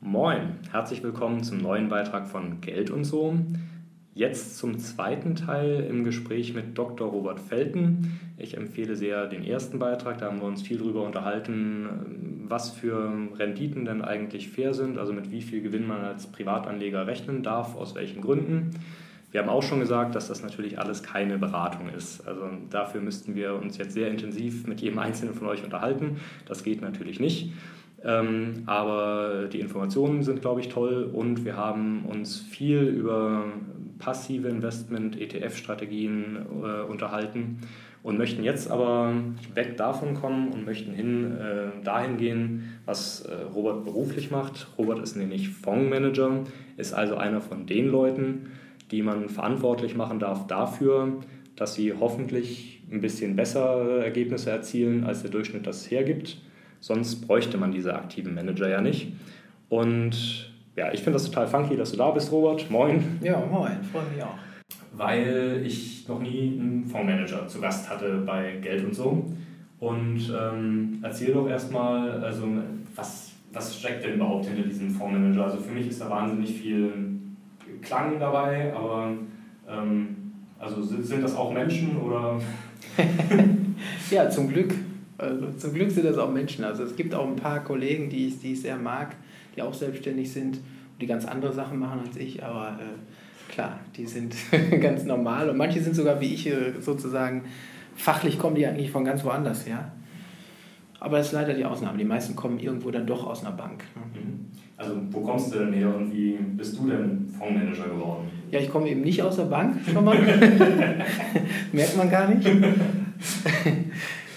Moin, herzlich willkommen zum neuen Beitrag von Geld und so. Jetzt zum zweiten Teil im Gespräch mit Dr. Robert Felten. Ich empfehle sehr den ersten Beitrag, da haben wir uns viel darüber unterhalten, was für Renditen denn eigentlich fair sind, also mit wie viel Gewinn man als Privatanleger rechnen darf, aus welchen Gründen. Wir haben auch schon gesagt, dass das natürlich alles keine Beratung ist. Also dafür müssten wir uns jetzt sehr intensiv mit jedem Einzelnen von euch unterhalten. Das geht natürlich nicht. Ähm, aber die Informationen sind, glaube ich, toll und wir haben uns viel über passive Investment, ETF-Strategien äh, unterhalten und möchten jetzt aber weg davon kommen und möchten hin äh, dahin gehen, was äh, Robert beruflich macht. Robert ist nämlich Fondsmanager, ist also einer von den Leuten, die man verantwortlich machen darf dafür, dass sie hoffentlich ein bisschen bessere Ergebnisse erzielen, als der Durchschnitt das hergibt. Sonst bräuchte man diese aktiven Manager ja nicht. Und ja, ich finde das total funky, dass du da bist, Robert. Moin. Ja, moin, freue mich auch. Weil ich noch nie einen Fondsmanager zu Gast hatte bei Geld und so. Und ähm, erzähl doch erstmal, also was, was steckt denn überhaupt hinter diesem Fondsmanager? Also für mich ist da wahnsinnig viel Klang dabei, aber ähm, also sind, sind das auch Menschen oder? ja, zum Glück. Also zum Glück sind das auch Menschen. Also es gibt auch ein paar Kollegen, die ich, die ich sehr mag, die auch selbstständig sind und die ganz andere Sachen machen als ich, aber äh, klar, die sind ganz normal und manche sind sogar wie ich äh, sozusagen, fachlich kommen die eigentlich von ganz woanders her. Aber das ist leider die Ausnahme. Die meisten kommen irgendwo dann doch aus einer Bank. Ne? Mhm. Also wo kommst du denn her und wie bist du denn Fondsmanager geworden? Ja, ich komme eben nicht aus der Bank, schon mal. Merkt man gar nicht.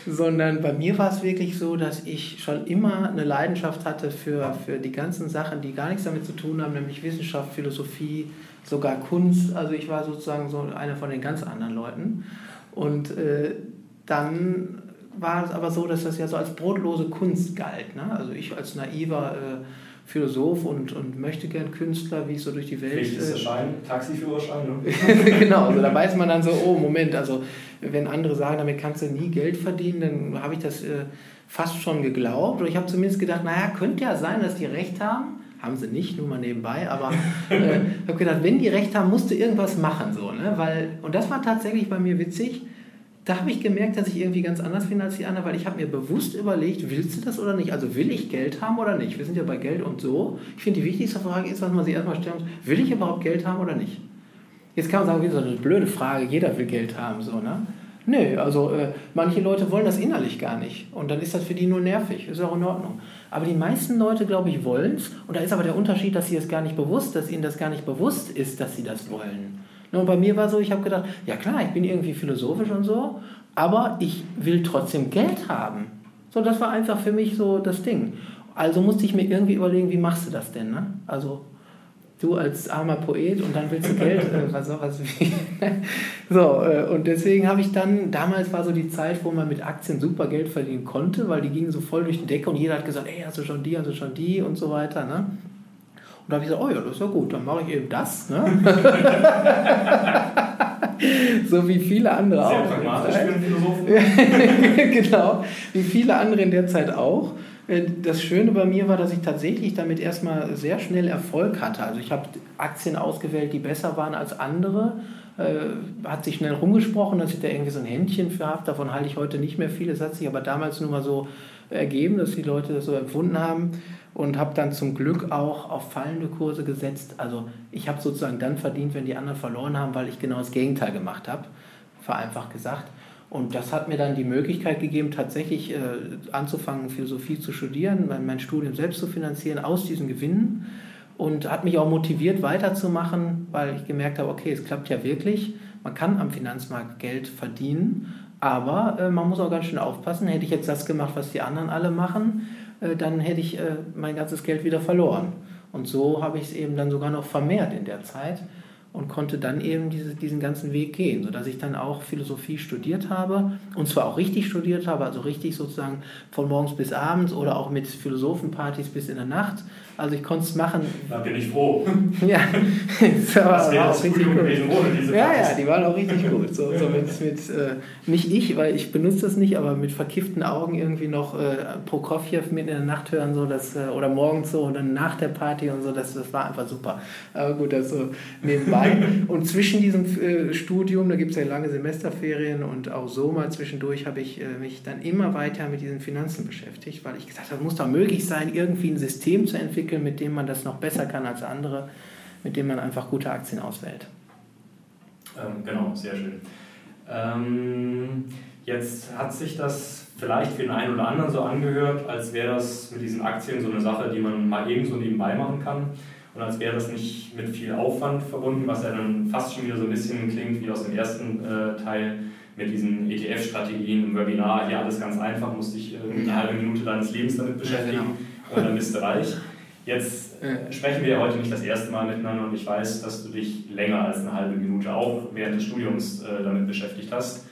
sondern bei mir war es wirklich so, dass ich schon immer eine Leidenschaft hatte für, für die ganzen Sachen, die gar nichts damit zu tun haben, nämlich Wissenschaft, Philosophie, sogar Kunst. Also ich war sozusagen so einer von den ganz anderen Leuten. Und äh, dann war es aber so, dass das ja so als brotlose Kunst galt. Ne? Also ich als naiver äh, Philosoph und, und möchte gern Künstler, wie ich so durch die Welt. Pflichtigster äh, Schein, Taxiführerschein, ne? genau, also da weiß man dann so, oh Moment, also wenn andere sagen, damit kannst du nie Geld verdienen, dann habe ich das äh, fast schon geglaubt. Oder ich habe zumindest gedacht, naja, könnte ja sein, dass die recht haben. Haben sie nicht, nur mal nebenbei, aber äh, ich habe gedacht, wenn die recht haben, musst du irgendwas machen. So, ne? Weil, und das war tatsächlich bei mir witzig da habe ich gemerkt, dass ich irgendwie ganz anders bin als die anderen, weil ich habe mir bewusst überlegt, willst du das oder nicht? Also will ich Geld haben oder nicht? Wir sind ja bei Geld und so. Ich finde, die wichtigste Frage ist, was man sich erstmal stellen muss, will ich überhaupt Geld haben oder nicht? Jetzt kann man sagen, wie so eine blöde Frage, jeder will Geld haben, so, ne? Nö, also äh, manche Leute wollen das innerlich gar nicht und dann ist das für die nur nervig, ist auch in Ordnung. Aber die meisten Leute, glaube ich, wollen es und da ist aber der Unterschied, dass sie es gar nicht bewusst, dass ihnen das gar nicht bewusst ist, dass sie das wollen. Und bei mir war so, ich habe gedacht, ja klar, ich bin irgendwie philosophisch und so, aber ich will trotzdem Geld haben. So, das war einfach für mich so das Ding. Also musste ich mir irgendwie überlegen, wie machst du das denn? Ne? Also du als armer Poet und dann willst du Geld, äh, was was wie. so, äh, und deswegen habe ich dann, damals war so die Zeit, wo man mit Aktien super Geld verdienen konnte, weil die gingen so voll durch die Decke und jeder hat gesagt, ey, hast du schon die, hast du schon die und so weiter. Ne? Und da habe ich gesagt, oh ja, das ist ja gut, dann mache ich eben das. Ne? so wie viele andere Sehr auch. pragmatisch für einen Philosophen. genau, wie viele andere in der Zeit auch. Äh, das Schöne bei mir war, dass ich tatsächlich damit erstmal sehr schnell Erfolg hatte. Also ich habe Aktien ausgewählt, die besser waren als andere. Äh, hat sich schnell rumgesprochen, dass ich da irgendwie so ein Händchen für habe. Davon halte ich heute nicht mehr viel. Es hat sich aber damals nur mal so ergeben, dass die Leute das so empfunden haben und habe dann zum Glück auch auf fallende Kurse gesetzt. Also ich habe sozusagen dann verdient, wenn die anderen verloren haben, weil ich genau das Gegenteil gemacht habe, vereinfacht gesagt. Und das hat mir dann die Möglichkeit gegeben, tatsächlich äh, anzufangen, Philosophie zu studieren, mein, mein Studium selbst zu finanzieren aus diesen Gewinnen und hat mich auch motiviert, weiterzumachen, weil ich gemerkt habe, okay, es klappt ja wirklich. Man kann am Finanzmarkt Geld verdienen, aber äh, man muss auch ganz schön aufpassen. Hätte ich jetzt das gemacht, was die anderen alle machen, dann hätte ich äh, mein ganzes Geld wieder verloren. Und so habe ich es eben dann sogar noch vermehrt in der Zeit und konnte dann eben diese, diesen ganzen Weg gehen, sodass ich dann auch Philosophie studiert habe und zwar auch richtig studiert habe, also richtig sozusagen von morgens bis abends oder auch mit Philosophenpartys bis in der Nacht, Also ich konnte es machen. Da bin ich froh. ja, das war, war auch richtig gut. Gewesen, ja, ja, die waren auch richtig gut. So, so mit, mit äh, nicht ich, weil ich benutze das nicht, aber mit verkifften Augen irgendwie noch äh, Prokofjew mitten in der Nacht hören, so dass, äh, oder morgens so und dann nach der Party und so, das, das war einfach super. Aber gut, das so nebenbei. und zwischen diesem äh, Studium, da gibt es ja lange Semesterferien und auch so mal zwischendurch habe ich äh, mich dann immer weiter mit diesen Finanzen beschäftigt, weil ich gesagt habe, muss doch möglich sein, irgendwie ein System zu entwickeln entwickeln, mit dem man das noch besser kann als andere, mit dem man einfach gute Aktien auswählt. Ähm, genau, sehr schön. Ähm, jetzt hat sich das vielleicht für den einen oder anderen so angehört, als wäre das mit diesen Aktien so eine Sache, die man mal eben so nebenbei machen kann. Und als wäre das nicht mit viel Aufwand verbunden, was ja dann fast schon wieder so ein bisschen klingt wie aus dem ersten äh, Teil mit diesen ETF-Strategien im Webinar. Hier alles ganz einfach, musste ich äh, eine halbe Minute deines Lebens damit beschäftigen ja, genau. und dann bist du reich. Jetzt äh, sprechen wir ja heute nicht das erste Mal miteinander und ich weiß, dass du dich länger als eine halbe Minute auch während des Studiums äh, damit beschäftigt hast.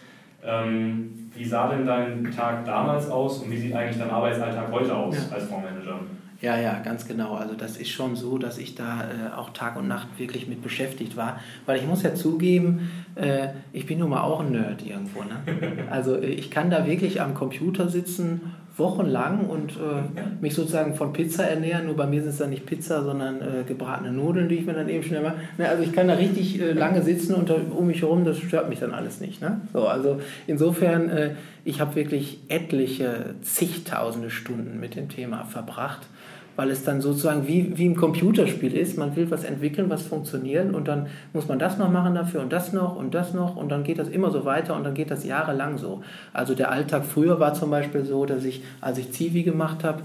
Ähm, wie sah denn dein Tag damals aus und wie sieht eigentlich dein Arbeitsalltag heute aus ja. als Fondsmanager? Ja, ja, ganz genau. Also das ist schon so, dass ich da äh, auch Tag und Nacht wirklich mit beschäftigt war. Weil ich muss ja zugeben, äh, ich bin nun mal auch ein Nerd irgendwo. Ne? Also äh, ich kann da wirklich am Computer sitzen, wochenlang und äh, mich sozusagen von Pizza ernähren. Nur bei mir sind es dann nicht Pizza, sondern äh, gebratene Nudeln, die ich mir dann eben schnell mache. Ne, also ich kann da richtig äh, lange sitzen und um mich herum, das stört mich dann alles nicht. Ne? So, also insofern, ich habe wirklich etliche, zigtausende Stunden mit dem Thema verbracht weil es dann sozusagen wie, wie ein Computerspiel ist. Man will was entwickeln, was funktioniert und dann muss man das noch machen dafür und das noch und das noch und dann geht das immer so weiter und dann geht das jahrelang so. Also der Alltag früher war zum Beispiel so, dass ich, als ich Zivi gemacht habe,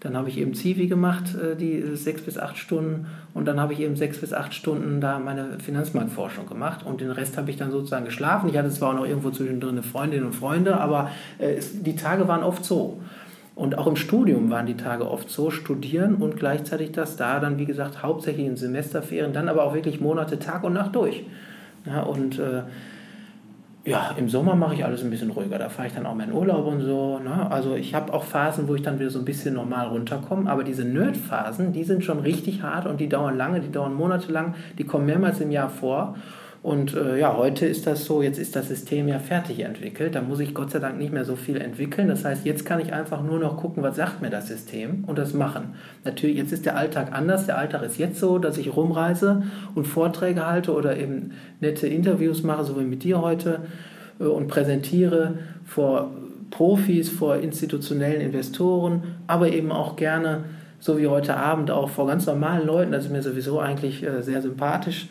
dann habe ich eben Zivi gemacht, äh, die sechs bis acht Stunden und dann habe ich eben sechs bis acht Stunden da meine Finanzmarktforschung gemacht und den Rest habe ich dann sozusagen geschlafen. Ich hatte zwar auch noch irgendwo zwischendrin eine Freundin und Freunde, aber äh, die Tage waren oft so. Und auch im Studium waren die Tage oft so, studieren und gleichzeitig das da dann, wie gesagt, hauptsächlich in Semesterferien, dann aber auch wirklich Monate Tag und Nacht durch. Ja, und äh, ja, im Sommer mache ich alles ein bisschen ruhiger. Da fahre ich dann auch meinen Urlaub und so. Ne? Also ich habe auch Phasen, wo ich dann wieder so ein bisschen normal runterkomme. Aber diese Nerd-Phasen, die sind schon richtig hart und die dauern lange, die dauern monatelang, die kommen mehrmals im Jahr vor. Und äh, ja, heute ist das so, jetzt ist das System ja fertig entwickelt. Da muss ich Gott sei Dank nicht mehr so viel entwickeln. Das heißt, jetzt kann ich einfach nur noch gucken, was sagt mir das System und das machen. Natürlich, jetzt ist der Alltag anders. Der Alltag ist jetzt so, dass ich rumreise und Vorträge halte oder eben nette Interviews mache, so wie mit dir heute, äh, und präsentiere vor Profis, vor institutionellen Investoren, aber eben auch gerne, so wie heute Abend, auch vor ganz normalen Leuten. Das ist mir sowieso eigentlich äh, sehr sympathisch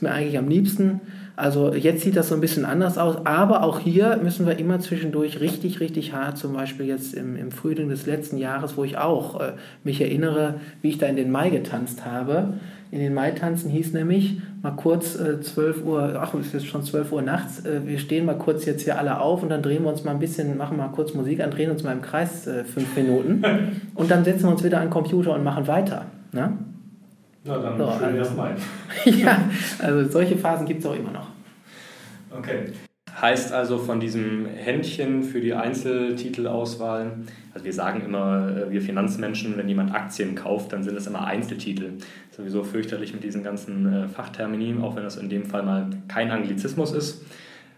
ist mir eigentlich am liebsten. Also jetzt sieht das so ein bisschen anders aus, aber auch hier müssen wir immer zwischendurch richtig, richtig hart, zum Beispiel jetzt im, im Frühling des letzten Jahres, wo ich auch äh, mich erinnere, wie ich da in den Mai getanzt habe. In den Mai tanzen hieß nämlich mal kurz äh, 12 Uhr, ach, es ist schon 12 Uhr nachts, äh, wir stehen mal kurz jetzt hier alle auf und dann drehen wir uns mal ein bisschen, machen mal kurz Musik an, drehen uns mal im Kreis äh, fünf Minuten und dann setzen wir uns wieder an den Computer und machen weiter. Ne? Na dann so, schön also, erstmal. ja, also solche Phasen gibt es auch immer noch. Okay. Heißt also von diesem Händchen für die Einzeltitelauswahl, also wir sagen immer, äh, wir Finanzmenschen, wenn jemand Aktien kauft, dann sind es immer Einzeltitel. Sowieso fürchterlich mit diesen ganzen äh, Fachtermini, auch wenn das in dem Fall mal kein Anglizismus ist.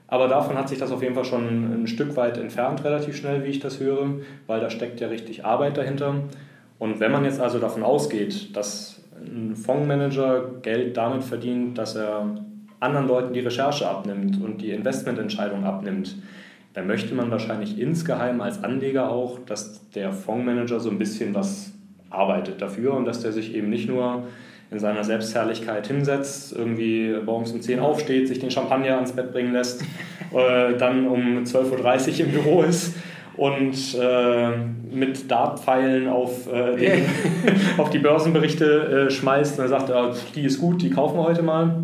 Aber davon hat sich das auf jeden Fall schon ein Stück weit entfernt, relativ schnell, wie ich das höre, weil da steckt ja richtig Arbeit dahinter. Und wenn man jetzt also davon ausgeht, dass ein Fondsmanager Geld damit verdient, dass er anderen Leuten die Recherche abnimmt und die Investmententscheidung abnimmt, dann möchte man wahrscheinlich insgeheim als Anleger auch, dass der Fondsmanager so ein bisschen was arbeitet dafür und dass der sich eben nicht nur in seiner Selbstherrlichkeit hinsetzt, irgendwie morgens um 10 aufsteht, sich den Champagner ans Bett bringen lässt, äh, dann um 12.30 Uhr im Büro ist und äh, mit Dartpfeilen auf, äh, den, auf die Börsenberichte äh, schmeißt und sagt, ja, die ist gut, die kaufen wir heute mal.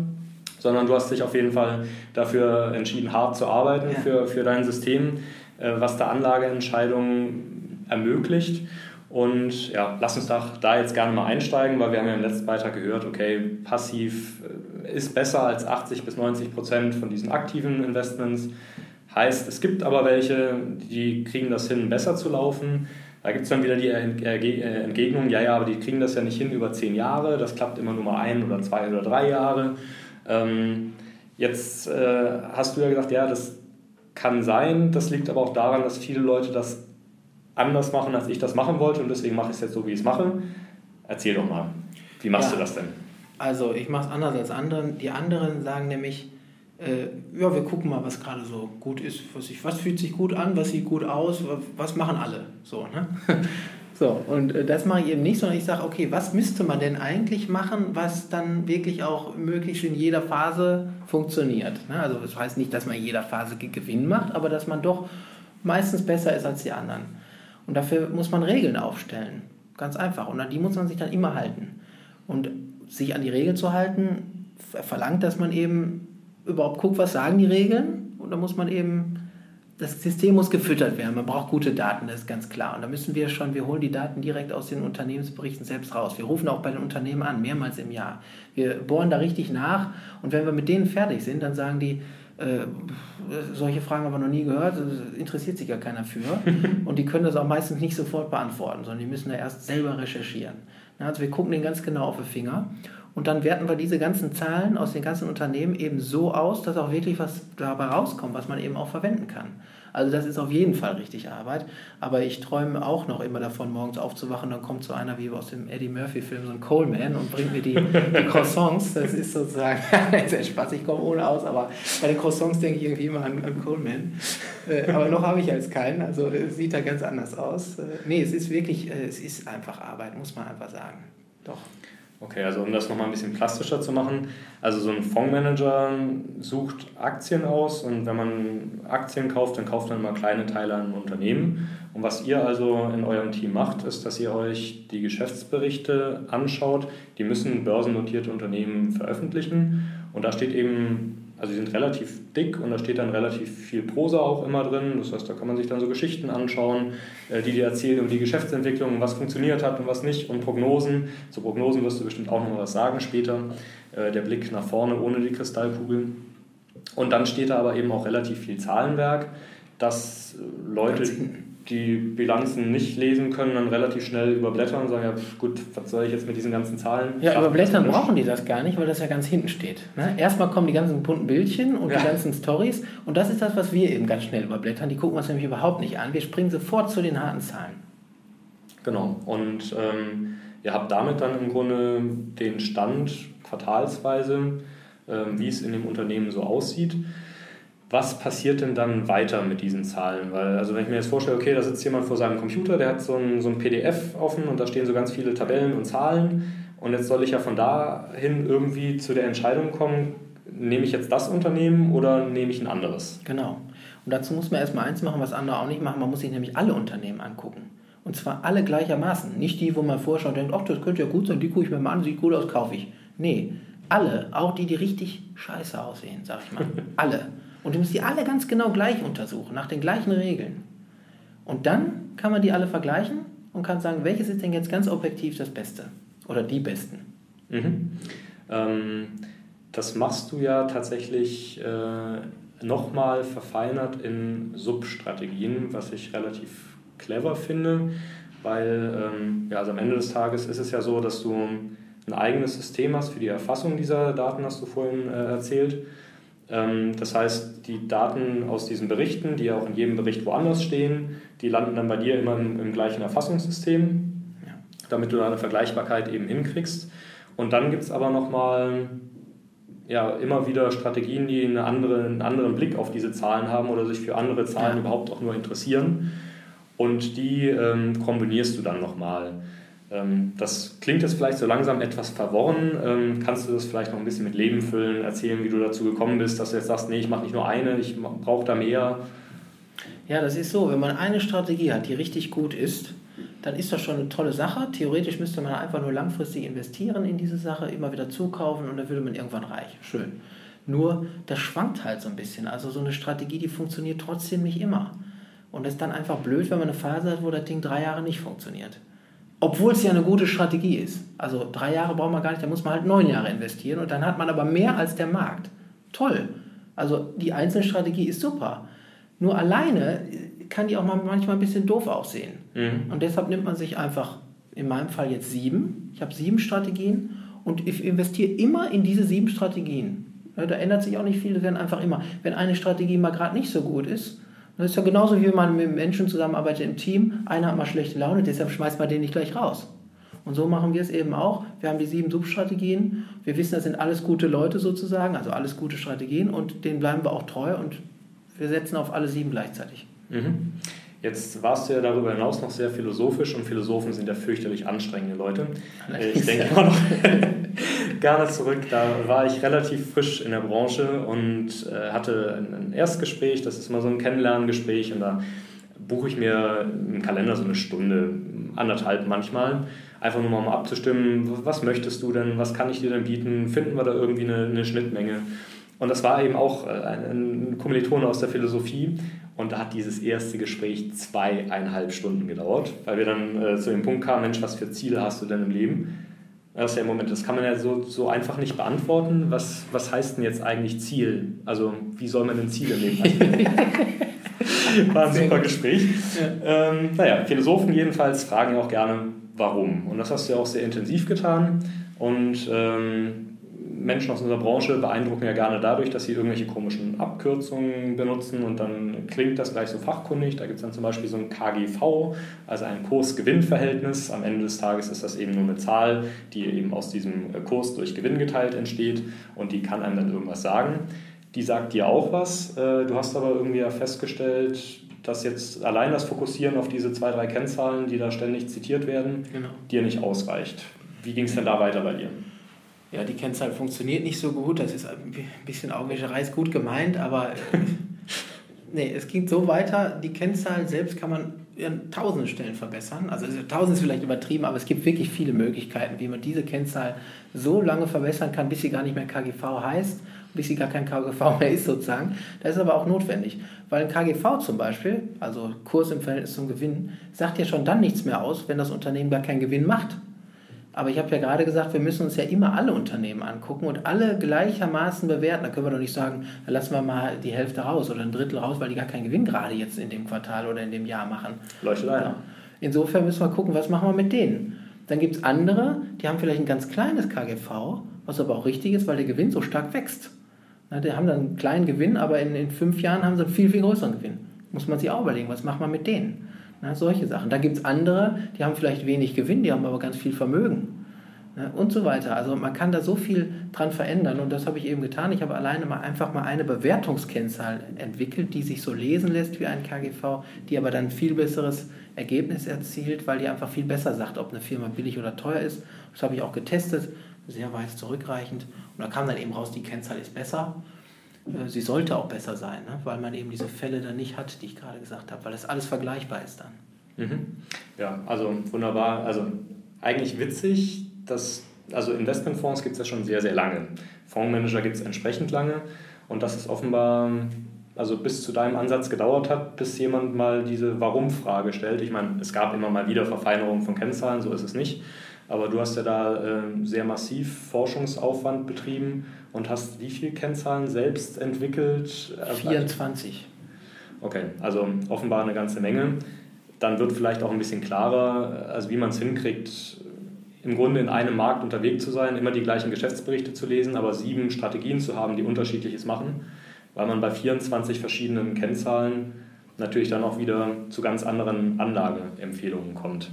Sondern du hast dich auf jeden Fall dafür entschieden, hart zu arbeiten ja. für, für dein System, äh, was da Anlageentscheidungen ermöglicht. Und ja, lass uns da, da jetzt gerne mal einsteigen, weil wir haben ja im letzten Beitrag gehört, okay, passiv äh, ist besser als 80 bis 90 Prozent von diesen aktiven Investments. Heißt, es gibt aber welche, die kriegen das hin, besser zu laufen. Da gibt es dann wieder die Entgegnung, ja, ja, aber die kriegen das ja nicht hin über zehn Jahre, das klappt immer nur mal ein oder zwei oder drei Jahre. Ähm, jetzt äh, hast du ja gesagt, ja, das kann sein, das liegt aber auch daran, dass viele Leute das anders machen, als ich das machen wollte und deswegen mache ich es jetzt so, wie ich es mache. Erzähl doch mal, wie machst ja, du das denn? Also ich mache es anders als anderen. Die anderen sagen nämlich, äh, ja, wir gucken mal, was gerade so gut ist, was, ich, was fühlt sich gut an, was sieht gut aus, was machen alle. So, ne? so und äh, das mache ich eben nicht, sondern ich sage, okay, was müsste man denn eigentlich machen, was dann wirklich auch möglichst in jeder Phase funktioniert. Ne? Also das heißt nicht, dass man in jeder Phase Gewinn macht, aber dass man doch meistens besser ist als die anderen. Und dafür muss man Regeln aufstellen. Ganz einfach. Und an die muss man sich dann immer halten. Und sich an die Regeln zu halten, verlangt, dass man eben überhaupt guckt, was sagen die Regeln. Und da muss man eben, das System muss gefüttert werden. Man braucht gute Daten, das ist ganz klar. Und da müssen wir schon, wir holen die Daten direkt aus den Unternehmensberichten selbst raus. Wir rufen auch bei den Unternehmen an, mehrmals im Jahr. Wir bohren da richtig nach. Und wenn wir mit denen fertig sind, dann sagen die, äh, solche Fragen haben wir noch nie gehört, interessiert sich ja keiner für. Und die können das auch meistens nicht sofort beantworten, sondern die müssen da erst selber recherchieren. Also wir gucken den ganz genau auf den Finger und dann werten wir diese ganzen Zahlen aus den ganzen Unternehmen eben so aus, dass auch wirklich was dabei rauskommt, was man eben auch verwenden kann. Also das ist auf jeden Fall richtig Arbeit. Aber ich träume auch noch immer davon, morgens aufzuwachen. Dann kommt so einer wie aus dem Eddie Murphy-Film, so ein Coleman und bringt mir die, die Croissants. Das ist sozusagen, sehr Spaß, ich komme ohne aus, aber bei den Croissants denke ich irgendwie immer an, an Coleman. Äh, aber noch habe ich als keinen. Also es sieht da ganz anders aus. Äh, nee, es ist wirklich, äh, es ist einfach Arbeit, muss man einfach sagen. Doch. Okay, also um das nochmal ein bisschen plastischer zu machen, also so ein Fondsmanager sucht Aktien aus und wenn man Aktien kauft, dann kauft man mal kleine Teile an Unternehmen. Und was ihr also in eurem Team macht, ist, dass ihr euch die Geschäftsberichte anschaut. Die müssen börsennotierte Unternehmen veröffentlichen und da steht eben also die sind relativ dick und da steht dann relativ viel Prosa auch immer drin. Das heißt, da kann man sich dann so Geschichten anschauen, äh, die dir erzählen um die Geschäftsentwicklung, was funktioniert hat und was nicht und Prognosen. Zu Prognosen wirst du bestimmt auch noch was sagen später. Äh, der Blick nach vorne ohne die Kristallkugel. Und dann steht da aber eben auch relativ viel Zahlenwerk, dass Leute die Bilanzen nicht lesen können, dann relativ schnell überblättern und sagen, ja gut, was soll ich jetzt mit diesen ganzen Zahlen? Ja, überblättern brauchen die das gar nicht, weil das ja ganz hinten steht. Ne? Erstmal kommen die ganzen bunten Bildchen und ja. die ganzen Stories und das ist das, was wir eben ganz schnell überblättern. Die gucken uns nämlich überhaupt nicht an. Wir springen sofort zu den harten Zahlen. Genau, und ähm, ihr habt damit dann im Grunde den Stand quartalsweise, ähm, wie es in dem Unternehmen so aussieht was passiert denn dann weiter mit diesen Zahlen? Weil, also wenn ich mir jetzt vorstelle, okay, da sitzt jemand vor seinem Computer, der hat so ein, so ein PDF offen und da stehen so ganz viele Tabellen und Zahlen und jetzt soll ich ja von dahin irgendwie zu der Entscheidung kommen, nehme ich jetzt das Unternehmen oder nehme ich ein anderes? Genau. Und dazu muss man erstmal eins machen, was andere auch nicht machen, man muss sich nämlich alle Unternehmen angucken. Und zwar alle gleichermaßen. Nicht die, wo man vorher und denkt, ach, das könnte ja gut sein, die gucke ich mir mal an, sieht gut aus, kaufe ich. Nee, alle, auch die, die richtig scheiße aussehen, sag ich mal. alle. Und du musst die alle ganz genau gleich untersuchen, nach den gleichen Regeln. Und dann kann man die alle vergleichen und kann sagen, welches ist denn jetzt ganz objektiv das Beste oder die besten. Mhm. Ähm, das machst du ja tatsächlich äh, nochmal verfeinert in Substrategien, was ich relativ clever finde, weil ähm, ja, also am Ende des Tages ist es ja so, dass du ein eigenes System hast für die Erfassung dieser Daten, hast du vorhin äh, erzählt. Ähm, das heißt, die Daten aus diesen Berichten, die ja auch in jedem Bericht woanders stehen, die landen dann bei dir immer im, im gleichen Erfassungssystem, damit du da eine Vergleichbarkeit eben hinkriegst. Und dann gibt es aber nochmal ja, immer wieder Strategien, die eine andere, einen anderen Blick auf diese Zahlen haben oder sich für andere Zahlen ja. überhaupt auch nur interessieren. Und die ähm, kombinierst du dann nochmal. Ähm, das klingt jetzt vielleicht so langsam etwas verworren. Ähm, kannst du das vielleicht noch ein bisschen mit Leben füllen, erzählen, wie du dazu gekommen bist, dass du jetzt sagst, nee, ich mache nicht nur eine, ich brauche da mehr? Ja, das ist so. Wenn man eine Strategie hat, die richtig gut ist, dann ist das schon eine tolle Sache. Theoretisch müsste man einfach nur langfristig investieren in diese Sache, immer wieder zukaufen und dann würde man irgendwann reich. Schön. Nur, das schwankt halt so ein bisschen. Also so eine Strategie, die funktioniert trotzdem nicht immer. Und das ist dann einfach blöd, wenn man eine Phase hat, wo das Ding drei Jahre nicht funktioniert. Obwohl es ja eine gute Strategie ist. Also drei Jahre braucht man gar nicht, da muss man halt neun Jahre investieren und dann hat man aber mehr als der Markt. Toll. Also die Einzelstrategie ist super. Nur alleine kann die auch mal manchmal ein bisschen doof aussehen. Mhm. Und deshalb nimmt man sich einfach, in meinem Fall jetzt sieben. Ich habe sieben Strategien und ich investiere immer in diese sieben Strategien. Ja, Da ändert sich auch nicht viel, das werden einfach immer. Wenn eine Strategie mal gerade nicht so gut ist, dann ist ja genauso wie wenn man mit Menschen zusammenarbeitet im Team. Einer hat mal schlechte Laune, deshalb schmeißt man den nicht gleich raus. Und so machen wir es eben auch. Wir haben die sieben Substrategien. Wir wissen, das sind alles gute Leute sozusagen, also alles gute Strategien und denen bleiben wir auch treu und wir setzen auf alle sieben gleichzeitig. Mhm. Jetzt warst du ja darüber hinaus noch sehr philosophisch und Philosophen sind ja fürchterlich anstrengende Leute. Äh, Ich denke immer noch gerne zurück, da war ich relativ frisch in der Branche und äh, hatte ein ein Erstgespräch, das ist mal so ein Kennenlerngespräch und da buche ich mir im Kalender so eine Stunde, anderthalb manchmal, einfach nur mal um abzustimmen, was möchtest du denn, was kann ich dir denn bieten, finden wir da irgendwie eine, eine Schnittmenge. Und das war eben auch äh, ein, ein Kommilitone aus der Philosophie. Und da hat dieses erste Gespräch zweieinhalb Stunden gedauert, weil wir dann äh, zu dem Punkt kamen, Mensch, was für Ziele hast du denn im Leben? Das ist ja im Moment, das kann man ja so, so einfach nicht beantworten. Was, was heißt denn jetzt eigentlich Ziel? Also wie soll man denn Ziele nehmen? War ein super Gespräch. Ähm, naja, Philosophen jedenfalls fragen ja auch gerne, warum. Und das hast du ja auch sehr intensiv getan. Und ähm, Menschen aus unserer Branche beeindrucken ja gerne dadurch, dass sie irgendwelche komischen Abkürzungen benutzen und dann klingt das gleich so fachkundig. Da gibt es dann zum Beispiel so ein KGV, also ein Kurs-Gewinn-Verhältnis. Am Ende des Tages ist das eben nur eine Zahl, die eben aus diesem Kurs durch Gewinn geteilt entsteht und die kann einem dann irgendwas sagen. Die sagt dir auch was. Äh, Du hast aber irgendwie ja festgestellt, dass jetzt allein das Fokussieren auf diese zwei, drei Kennzahlen, die da ständig zitiert werden, Genau. dir nicht ausreicht. Wie ging es denn da weiter bei dir? Ja, die Kennzahl funktioniert nicht so gut. Das ist ein bisschen Augenwischerei, ist gut gemeint, aber äh, nee, es ging so weiter. Die Kennzahl selbst kann man an tausenden Stellen verbessern. Also also tausend ist vielleicht übertrieben, aber es gibt wirklich viele Möglichkeiten, wie man diese Kennzahl so lange verbessern kann, bis sie gar nicht mehr KGV heißt, bis sie gar kein KGV mehr ist sozusagen. Das ist aber auch notwendig, weil ein KGV zum Beispiel, also Kurs im Verhältnis zum Gewinn, sagt ja schon dann nichts mehr aus, wenn das Unternehmen gar keinen Gewinn macht. Aber ich habe ja gerade gesagt, wir müssen uns ja immer alle Unternehmen angucken und alle gleichermaßen bewerten. Da können wir doch nicht sagen, da lassen wir mal die Hälfte raus oder ein Drittel raus, weil die gar keinen Gewinn gerade jetzt in dem Quartal oder in dem Jahr machen. Leuchtet ein. Insofern müssen wir gucken, was machen wir mit denen. Dann gibt es andere, die haben vielleicht ein ganz kleines KGV, was aber auch richtig ist, weil der Gewinn so stark wächst. Na, die haben dann einen kleinen Gewinn, aber in, in fünf Jahren haben sie einen viel, viel größeren Gewinn. Muss man sich auch überlegen, was macht man mit denen? Na, solche Sachen. Dann gibt es andere, die haben vielleicht wenig Gewinn, die haben aber ganz viel Vermögen. Na, und so weiter. Also man kann da so viel dran verändern und das habe ich eben getan. Ich habe alleine mal einfach mal eine Bewertungskennzahl entwickelt, die sich so lesen lässt wie ein KGV, die aber dann viel besseres Ergebnis erzielt, weil die einfach viel besser sagt, ob eine Firma billig oder teuer ist. Das habe ich auch getestet, sehr weit zurückreichend. Und da kam dann eben raus, die Kennzahl ist besser. Äh, Sie sollte auch besser sein, ne? weil man eben diese Fälle dann nicht hat, die ich gerade gesagt habe, weil das alles vergleichbar ist dann. Mhm. Ja, also wunderbar. Also eigentlich witzig, dass, also Investmentfonds gibt es ja schon sehr, sehr lange. Fondsmanager gibt es entsprechend lange und dass es offenbar, also bis zu deinem Ansatz gedauert hat, bis jemand mal diese Warum-Frage stellt. Ich meine, es gab immer mal wieder Verfeinerungen von Kennzahlen, so ist es nicht. Aber du hast ja da äh, sehr massiv Forschungsaufwand betrieben und hast wie viele Kennzahlen selbst entwickelt? 24. Okay, also offenbar eine ganze Menge. Dann wird vielleicht auch ein bisschen klarer, also wie man es hinkriegt, im Grunde in einem Markt unterwegs zu sein, immer die gleichen Geschäftsberichte zu lesen, aber sieben Strategien zu haben, die unterschiedliches machen, weil man bei 24 verschiedenen Kennzahlen natürlich dann auch wieder zu ganz anderen Anlageempfehlungen kommt.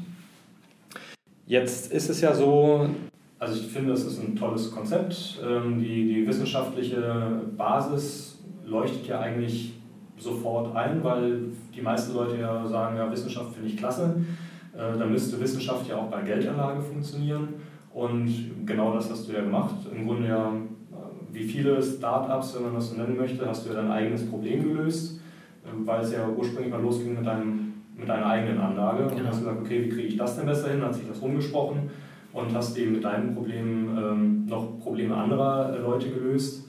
Jetzt ist es ja so, also ich finde, das ist ein tolles Konzept. Ähm, Die, die wissenschaftliche Basis leuchtet ja eigentlich sofort ein, weil die meisten Leute ja sagen, ja, Wissenschaft finde ich klasse. Äh, Da müsste Wissenschaft ja auch bei Geldanlage funktionieren. Und genau das hast du ja gemacht. Im Grunde ja, wie viele Startups, wenn man das so nennen möchte, hast du ja dein eigenes Problem gelöst, äh, weil es ja ursprünglich mal losging mit, deinem, mit deiner eigenen Anlage. Und Genau. hast gesagt, okay, wie kriege ich das denn besser hin? Hat sich das rumgesprochen und hast eben mit deinen Problemen ähm, noch Probleme anderer äh, Leute gelöst.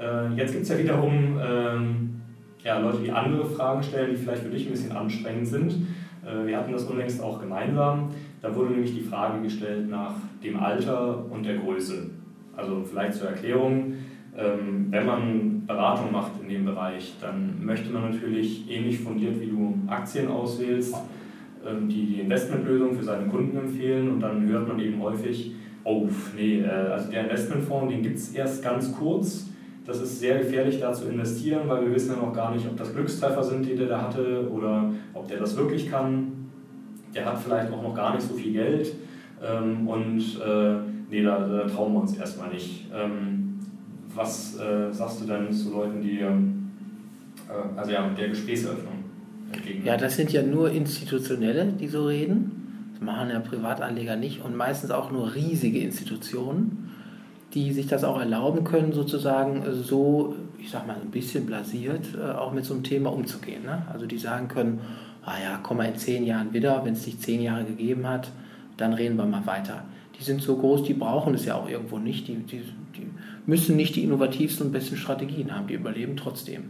Äh, jetzt gibt es ja wiederum ähm, ja, Leute, die andere Fragen stellen, die vielleicht für dich ein bisschen anstrengend sind. Äh, wir hatten das unlängst auch gemeinsam. Da wurde nämlich die Frage gestellt nach dem Alter und der Größe. Also vielleicht zur Erklärung, ähm, wenn man Beratung macht in dem Bereich, dann möchte man natürlich ähnlich fundiert wie du Aktien auswählst, die die Investmentlösung für seine Kunden empfehlen und dann hört man eben häufig, oh, nee, äh, also der Investmentfonds, den gibt es erst ganz kurz. Das ist sehr gefährlich, da zu investieren, weil wir wissen ja noch gar nicht, ob das Glückstreffer sind, die der da hatte oder ob der das wirklich kann. Der hat vielleicht auch noch gar nicht so viel Geld ähm, und äh, nee, da, da, trauen wir uns erstmal nicht. Ähm, was äh, sagst du denn zu Leuten, die also ja, der Gesprächseröffnung? Ja, das sind ja nur Institutionelle, die so reden. Das machen ja Privatanleger nicht und meistens auch nur riesige Institutionen, die sich das auch erlauben können, sozusagen so, ich sag mal, ein bisschen blasiert äh, auch mit so einem Thema umzugehen. Ne? Also die sagen können, ah ja, komm mal in zehn Jahren wieder, wenn es dich zehn Jahre gegeben hat, dann reden wir mal weiter. Die sind so groß, die brauchen es ja auch irgendwo nicht. Die, die, die müssen nicht die innovativsten und besten Strategien haben, die überleben trotzdem.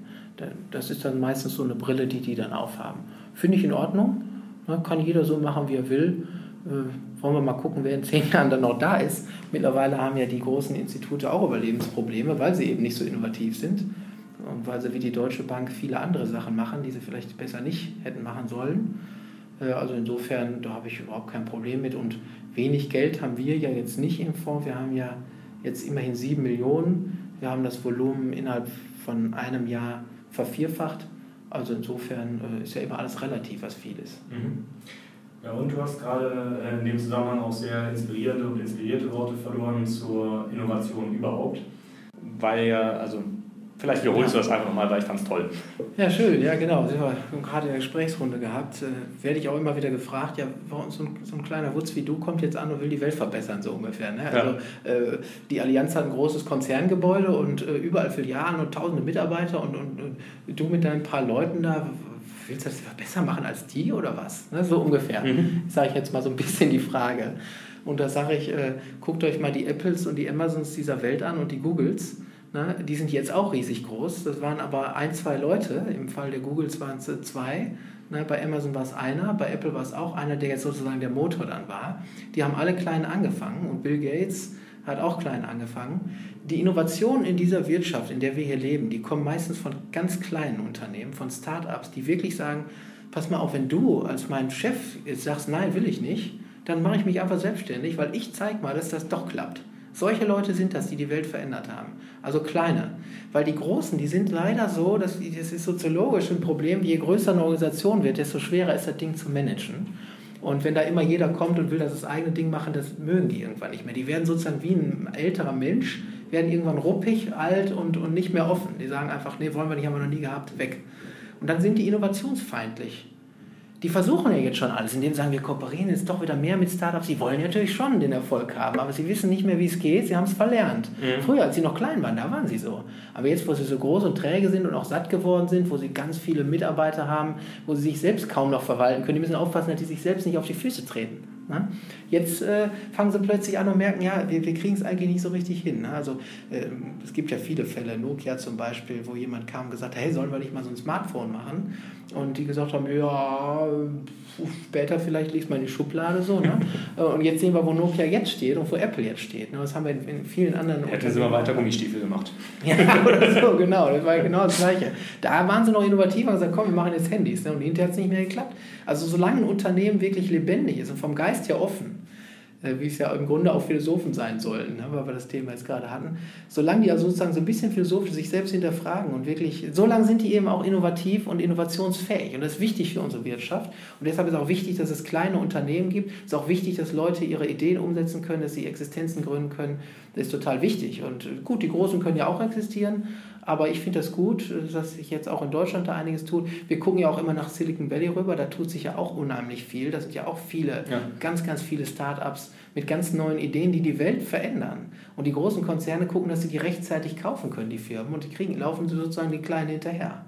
Das ist dann meistens so eine Brille, die die dann aufhaben. Finde ich in Ordnung. Ne, kann jeder so machen, wie er will. Äh, wollen wir mal gucken, wer in zehn Jahren dann noch da ist. Mittlerweile haben ja die großen Institute auch Überlebensprobleme, weil sie eben nicht so innovativ sind und weil sie wie die Deutsche Bank viele andere Sachen machen, die sie vielleicht besser nicht hätten machen sollen. Äh, also insofern, da habe ich überhaupt kein Problem mit. Und wenig Geld haben wir ja jetzt nicht im Fonds. Wir haben ja jetzt immerhin sieben Millionen. Wir haben das Volumen innerhalb von einem Jahr vervierfacht. Also insofern äh, ist ja immer alles relativ, was viel ist. Mhm. Ja, und du hast gerade äh, in dem Zusammenhang auch sehr inspirierende und inspirierte Worte verloren zur Innovation überhaupt. Weil ja, also Vielleicht wiederholst ja. du das einfach nochmal, weil ich fand es toll. Ja, schön, ja genau. Wir haben gerade in der Gesprächsrunde gehabt. Äh, werde ich auch immer wieder gefragt, ja, warum so ein, so ein kleiner Wutz wie du kommt jetzt an und will die Welt verbessern, so ungefähr. Ne? Also ja. äh, die Allianz hat ein großes Konzerngebäude und äh, überall Filialen und tausende Mitarbeiter und, und, und, du mit deinen paar Leuten da, willst du das besser machen als die oder was? Ne? So ungefähr. Mhm. Sage ich jetzt mal so ein bisschen die Frage. Und da sage ich, äh, guckt euch mal die Apples und die Amazons dieser Welt an und die Googles Ne? Die sind jetzt auch riesig groß. Das waren aber ein, zwei Leute. Im Fall der Googles waren es zwei. Ne? Bei Amazon war es einer, bei Apple war es auch einer, der jetzt sozusagen der Motor dann war. Die haben alle klein angefangen und Bill Gates hat auch klein angefangen. Die Innovationen in dieser Wirtschaft, in der wir hier leben, die kommen meistens von ganz kleinen Unternehmen, von Start-ups, die wirklich sagen, pass mal auf, wenn du als mein Chef jetzt sagst, nein, will ich nicht, dann mache ich mich einfach selbstständig, weil ich zeige mal, dass das doch klappt. Solche Leute sind das, die die Welt verändert haben. Also kleine. Weil die Großen, die sind leider so, dass, das ist soziologisch ein Problem, je größer eine Organisation wird, desto schwerer ist das Ding zu managen. Und wenn da immer jeder kommt und will das, das eigene Ding machen, das mögen die irgendwann nicht mehr. Die werden sozusagen wie ein älterer Mensch, werden irgendwann ruppig, alt und, und nicht mehr offen. Die sagen einfach, nee, wollen wir nicht, haben wir noch nie gehabt, weg. Und dann sind die innovationsfeindlich die versuchen ja jetzt schon alles, indem sie sagen, wir kooperieren jetzt doch wieder mehr mit Startups. Sie wollen natürlich schon den Erfolg haben, aber sie wissen nicht mehr, wie es geht. Sie haben es verlernt. Mhm. Früher, als sie noch klein waren, da waren sie so. Aber jetzt, wo sie so groß und träge sind und auch satt geworden sind, wo sie ganz viele Mitarbeiter haben, wo sie sich selbst kaum noch verwalten können, die müssen aufpassen, dass sie sich selbst nicht auf die Füße treten. Ne? Jetzt äh, fangen sie plötzlich an und merken, ja, wir, wir kriegen es eigentlich nicht so richtig hin. Ne? Also äh, es gibt ja viele Fälle, Nokia zum Beispiel, wo jemand kam und gesagt hat, hey, sollen wir nicht mal so ein Smartphone machen? Und die gesagt haben, ja, später vielleicht liest man in die Schublade so. Ne? und jetzt sehen wir, wo Nokia jetzt steht und wo Apple jetzt steht. Ne? Das haben wir in, in vielen anderen Hätten sie mal weiter Gummistiefel gemacht. ja, oder so, genau. Das war genau das Gleiche. Da waren sie noch innovativ und gesagt, komm, wir machen jetzt Handys. Ne? Und hinterher hat es nicht mehr geklappt. Also solange ein Unternehmen wirklich lebendig ist und vom Geist her offen, äh, wie es ja im Grunde auch Philosophen sein sollen, ne, weil wir das Thema jetzt gerade hatten. Solange die ja sozusagen so ein bisschen philosophisch sich selbst hinterfragen und wirklich, solange sind die eben auch innovativ und innovationsfähig. Und das ist wichtig für unsere Wirtschaft. Und deshalb ist auch wichtig, dass es kleine Unternehmen gibt. Es ist auch wichtig, dass Leute ihre Ideen umsetzen können, dass sie Existenzen gründen können. Das ist total wichtig. Und äh, gut, die Großen können ja auch existieren, aber ich finde das gut, dass sich jetzt auch in Deutschland da einiges tut. Wir gucken ja auch immer nach Silicon Valley rüber, da tut sich ja auch unheimlich viel. Da sind ja auch viele, ja. ganz, ganz viele Start-ups mit ganz neuen Ideen, die die Welt verändern. Und die großen Konzerne gucken, dass sie die rechtzeitig kaufen können, die Firmen, und die kriegen, laufen sozusagen die Kleinen hinterher.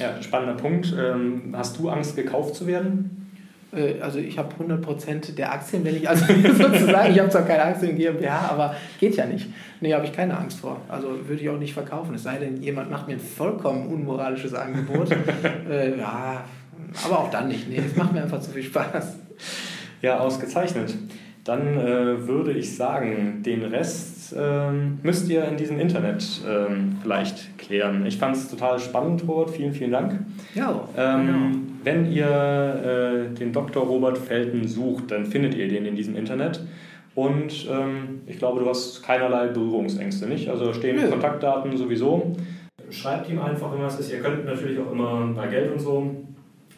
Ja, spannender Punkt. Ähm, hast du Angst, gekauft zu werden? Äh, also ich habe 100% der Aktien, wenn ich also sozusagen, ich habe zwar keine Aktien in GmbH, aber geht ja nicht. Nee, habe ich keine Angst vor. Also würde ich auch nicht verkaufen. Es sei denn, jemand macht mir ein vollkommen unmoralisches Angebot. äh, ja, aber auch dann nicht. Nee, es macht mir einfach zu viel Spaß. Ja, ausgezeichnet. Dann äh, würde ich sagen, den Rest ähm, müsst ihr in diesem Internet ähm, vielleicht klären. Ich fand es total spannend, Robert. Vielen, vielen Dank. Ja, Ähm, genau. Wenn ihr äh, den Dr. Robert Felten sucht, dann findet ihr den in diesem Internet. Und ähm, ich glaube, du hast keinerlei Berührungsängste, nicht? Also da stehen Nö. Kontaktdaten sowieso. Schreibt ihm einfach, wenn was ist. Ihr könnt natürlich auch immer bei Geld und so,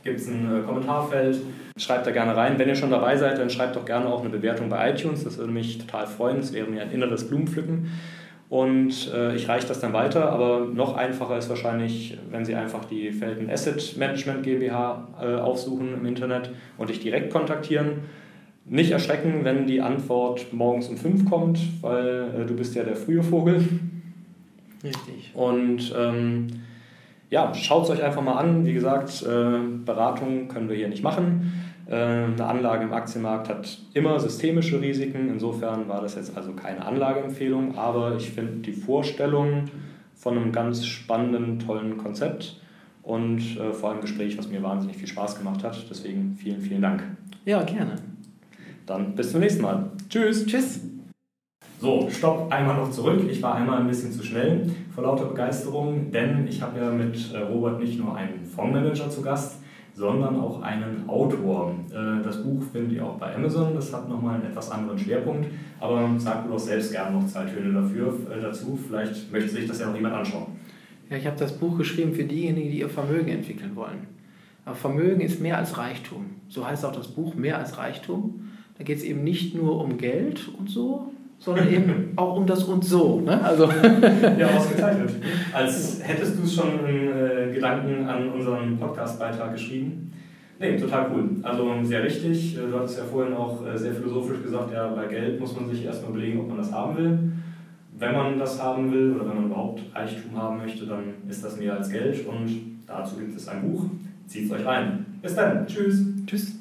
gibt es ein äh, Kommentarfeld. Schreibt da gerne rein. Wenn ihr schon dabei seid, dann schreibt doch gerne auch eine Bewertung bei iTunes. Das würde mich total freuen. Das wäre mir ein inneres Blumenpflücken. Und äh, ich reiche das dann weiter, aber noch einfacher ist wahrscheinlich, wenn Sie einfach die Felten Asset Management GmbH äh, aufsuchen im Internet und dich direkt kontaktieren. Nicht erschrecken, wenn die Antwort morgens um 5 kommt, weil äh, du bist ja der frühe Vogel. Richtig. Und ähm, ja, schaut es euch einfach mal an. Wie gesagt, äh, Beratung können wir hier nicht machen. Äh, eine Anlage im Aktienmarkt hat immer systemische Risiken. Insofern war das jetzt also keine Anlageempfehlung, aber ich finde die Vorstellung von einem ganz spannenden, tollen Konzept und äh, vor allem ein Gespräch, was mir wahnsinnig viel Spaß gemacht hat. Deswegen vielen, vielen Dank. Ja, gerne. Dann bis zum nächsten Mal. Tschüss. Tschüss. So, stopp, einmal noch zurück. Ich war einmal ein bisschen zu schnell vor lauter Begeisterung, denn ich habe ja mit äh, Robert nicht nur einen Fondsmanager zu Gast, sondern auch einen Autor. Äh, Das Buch findet ihr auch bei Amazon, das hat nochmal einen etwas anderen Schwerpunkt, aber sag du doch selbst gerne noch zwei Töne dafür, äh, dazu. Vielleicht möchte sich das ja noch jemand anschauen. Ja, ich habe das Buch geschrieben für diejenigen, die ihr Vermögen entwickeln wollen. Aber Vermögen ist mehr als Reichtum. So heißt auch das Buch mehr als Reichtum. Da geht es eben nicht nur um Geld und so, sondern eben auch um das und so. Ne? Also, Ja, ausgezeichnet. Als hättest du es schon in äh, Gedanken an unseren Podcast-Beitrag geschrieben. Nee, total cool. Also sehr richtig. Äh, Du hattest ja vorhin auch äh, sehr philosophisch gesagt, ja, bei Geld muss man sich erstmal überlegen, ob man das haben will. Wenn man das haben will oder wenn man überhaupt Reichtum haben möchte, dann ist das mehr als Geld und dazu gibt es ein Buch. Zieht es euch rein. Bis dann. Tschüss. tschüss.